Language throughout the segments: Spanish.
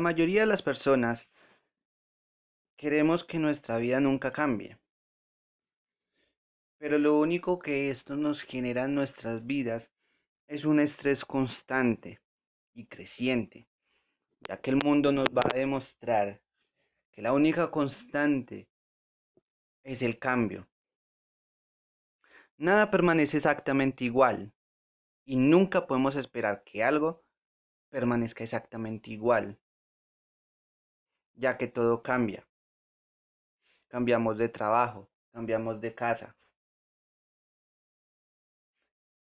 La mayoría de las personas queremos que nuestra vida nunca cambie. Pero lo único que esto nos genera en nuestras vidas es un estrés constante y creciente, ya que el mundo nos va a demostrar que la única constante es el cambio. Nada permanece exactamente igual y nunca podemos esperar que algo permanezca exactamente igual, ya que todo cambia. Cambiamos de trabajo, cambiamos de casa,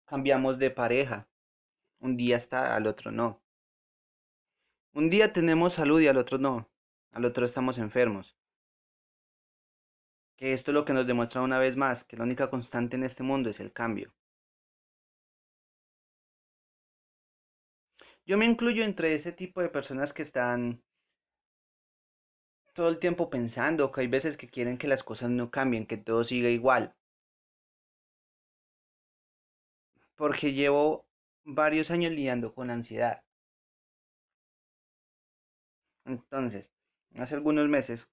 cambiamos de pareja. Un día está, al otro no. Un día tenemos salud y al otro no. Al otro estamos enfermos. Que esto es lo que nos demuestra una vez más que la única constante en este mundo es el cambio. Yo me incluyo entre ese tipo de personas que están todo el tiempo pensando, que hay veces que quieren que las cosas no cambien, que todo siga igual. Porque llevo varios años lidiando con ansiedad. Entonces, hace algunos meses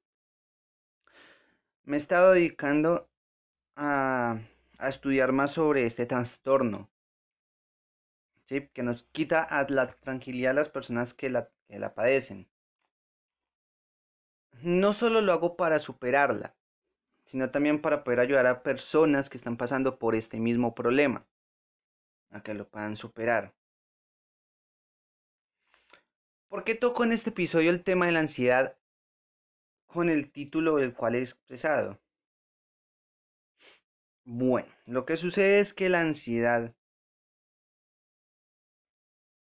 me he estado dedicando a, a estudiar más sobre este trastorno que nos quita la tranquilidad a las personas que la, que la padecen. No solo lo hago para superarla, sino también para poder ayudar a personas que están pasando por este mismo problema, a que lo puedan superar. ¿Por qué toco en este episodio el tema de la ansiedad con el título del cual he expresado? Bueno, lo que sucede es que la ansiedad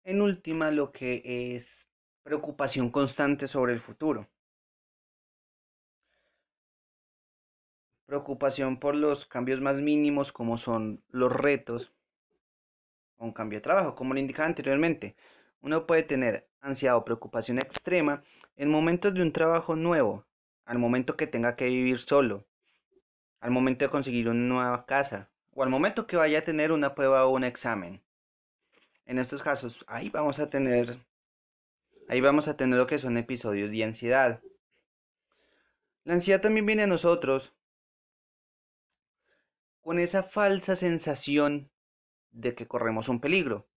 en última, lo que es preocupación constante sobre el futuro. Preocupación por los cambios más mínimos como son los retos o un cambio de trabajo, como lo indicaba anteriormente. Uno puede tener ansiedad o preocupación extrema en momentos de un trabajo nuevo, al momento que tenga que vivir solo, al momento de conseguir una nueva casa o al momento que vaya a tener una prueba o un examen en estos casos, ahí vamos a tener, ahí vamos a tener lo que son episodios de ansiedad. La ansiedad también viene a nosotros con esa falsa sensación de que corremos un peligro.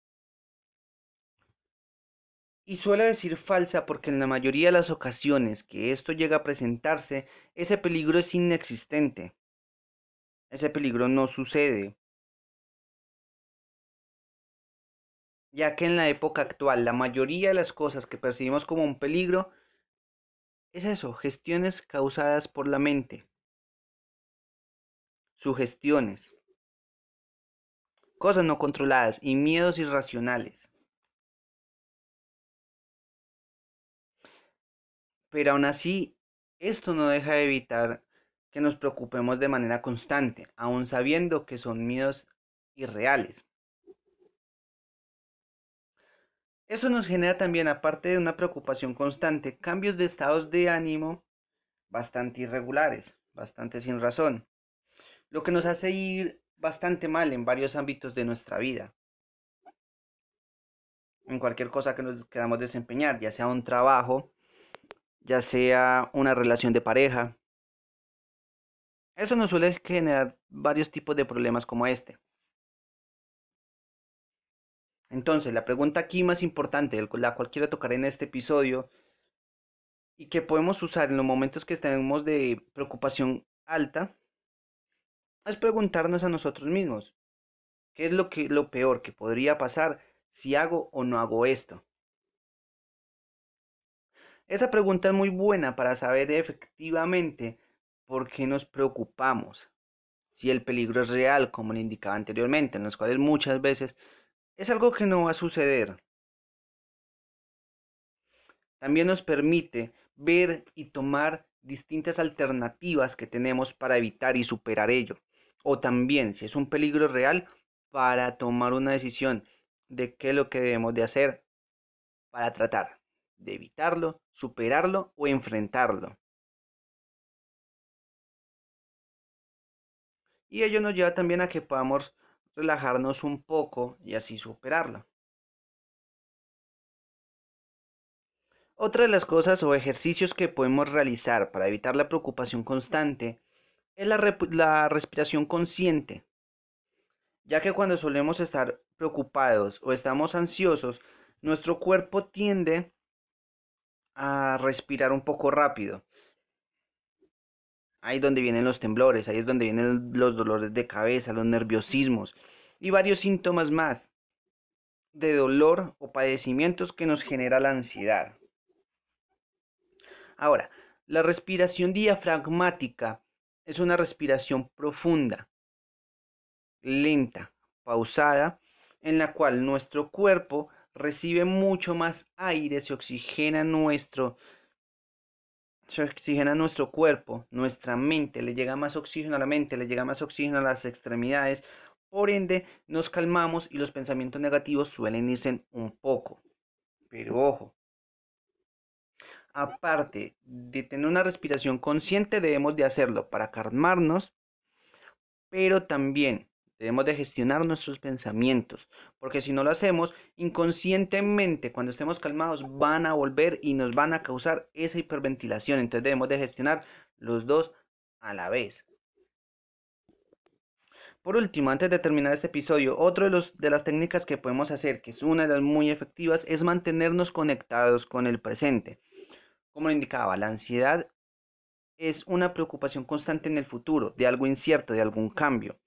Y suele decir falsa porque en la mayoría de las ocasiones que esto llega a presentarse, ese peligro es inexistente. Ese peligro no sucede. ya que en la época actual la mayoría de las cosas que percibimos como un peligro es eso, gestiones causadas por la mente, sugestiones, cosas no controladas y miedos irracionales. Pero aún así, esto no deja de evitar que nos preocupemos de manera constante, aun sabiendo que son miedos irreales. Esto nos genera también, aparte de una preocupación constante, cambios de estados de ánimo bastante irregulares, bastante sin razón, lo que nos hace ir bastante mal en varios ámbitos de nuestra vida. En cualquier cosa que nos queramos desempeñar, ya sea un trabajo, ya sea una relación de pareja. Eso nos suele generar varios tipos de problemas como este. Entonces, la pregunta aquí más importante, la cual quiero tocar en este episodio, y que podemos usar en los momentos que estemos de preocupación alta, es preguntarnos a nosotros mismos, ¿qué es lo, que, lo peor que podría pasar si hago o no hago esto? Esa pregunta es muy buena para saber efectivamente por qué nos preocupamos, si el peligro es real, como le indicaba anteriormente, en los cuales muchas veces es algo que no va a suceder. También nos permite ver y tomar distintas alternativas que tenemos para evitar y superar ello. O también, si es un peligro real, para tomar una decisión de qué es lo que debemos de hacer para tratar de evitarlo, superarlo o enfrentarlo. Y ello nos lleva también a que podamos relajarnos un poco y así superarla. Otra de las cosas o ejercicios que podemos realizar para evitar la preocupación constante es la, la respiración consciente, ya que cuando solemos estar preocupados o estamos ansiosos, nuestro cuerpo tiende a respirar un poco rápido. Ahí es donde vienen los temblores, ahí es donde vienen los dolores de cabeza, los nerviosismos y varios síntomas más de dolor o padecimientos que nos genera la ansiedad. Ahora, la respiración diafragmática es una respiración profunda, lenta, pausada, en la cual nuestro cuerpo recibe mucho más aire, se oxigena nuestro se oxigena nuestro cuerpo, nuestra mente, le llega más oxígeno a la mente, le llega más oxígeno a las extremidades, por ende nos calmamos y los pensamientos negativos suelen irse un poco. Pero ojo, aparte de tener una respiración consciente, debemos de hacerlo para calmarnos, pero también debemos de gestionar nuestros pensamientos, porque si no lo hacemos, inconscientemente, cuando estemos calmados, van a volver y nos van a causar esa hiperventilación. Entonces debemos de gestionar los dos a la vez. Por último, antes de terminar este episodio, otra de, de las técnicas que podemos hacer, que es una de las muy efectivas, es mantenernos conectados con el presente. Como lo indicaba, la ansiedad es una preocupación constante en el futuro, de algo incierto, de algún cambio.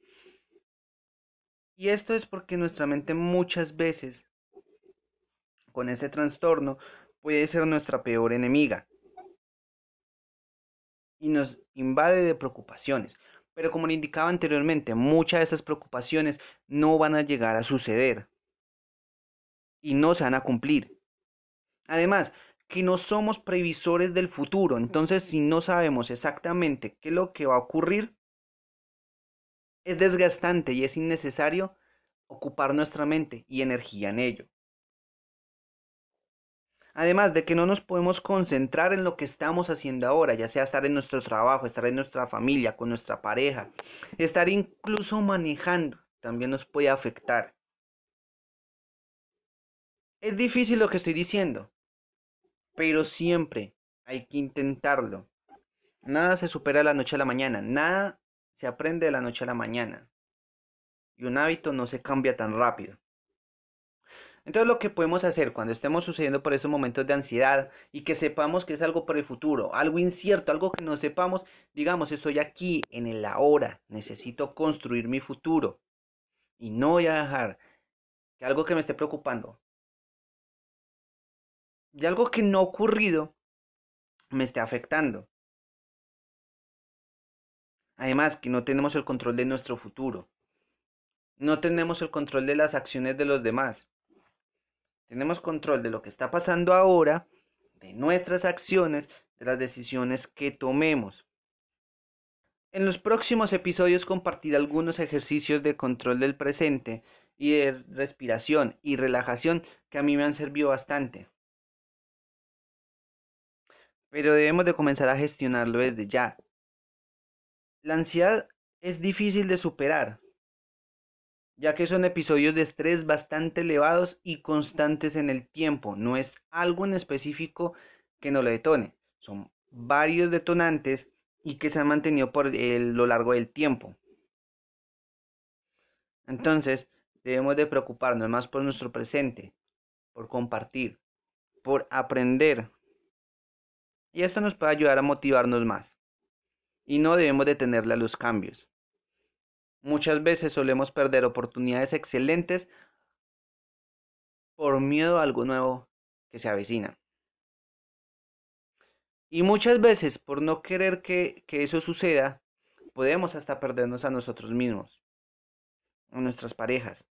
Y esto es porque nuestra mente muchas veces, con ese trastorno, puede ser nuestra peor enemiga. Y nos invade de preocupaciones. Pero como le indicaba anteriormente, muchas de esas preocupaciones no van a llegar a suceder. Y no se van a cumplir. Además, que no somos previsores del futuro. Entonces, si no sabemos exactamente qué es lo que va a ocurrir, es desgastante y es innecesario ocupar nuestra mente y energía en ello. Además de que no nos podemos concentrar en lo que estamos haciendo ahora, ya sea estar en nuestro trabajo, estar en nuestra familia, con nuestra pareja, estar incluso manejando, también nos puede afectar. Es difícil lo que estoy diciendo, pero siempre hay que intentarlo. Nada se supera de la noche a la mañana, nada se aprende de la noche a la mañana. Y un hábito no se cambia tan rápido. Entonces lo que podemos hacer cuando estemos sucediendo por esos momentos de ansiedad y que sepamos que es algo por el futuro, algo incierto, algo que no sepamos, digamos, estoy aquí en el ahora, necesito construir mi futuro y no voy a dejar que algo que me esté preocupando y algo que no ha ocurrido me esté afectando. Además, que no tenemos el control de nuestro futuro. No tenemos el control de las acciones de los demás. Tenemos control de lo que está pasando ahora, de nuestras acciones, de las decisiones que tomemos. En los próximos episodios compartiré algunos ejercicios de control del presente y de respiración y relajación que a mí me han servido bastante pero debemos de comenzar a gestionarlo desde ya. La ansiedad es difícil de superar, ya que son episodios de estrés bastante elevados y constantes en el tiempo, no es algo en específico que no lo detone, son varios detonantes y que se han mantenido por lo largo del tiempo. Entonces, debemos de preocuparnos más por nuestro presente, por compartir, por aprender y esto nos puede ayudar a motivarnos más. Y no debemos detenerle a los cambios. Muchas veces solemos perder oportunidades excelentes por miedo a algo nuevo que se avecina. Y muchas veces por no querer que, que eso suceda, podemos hasta perdernos a nosotros mismos, a nuestras parejas,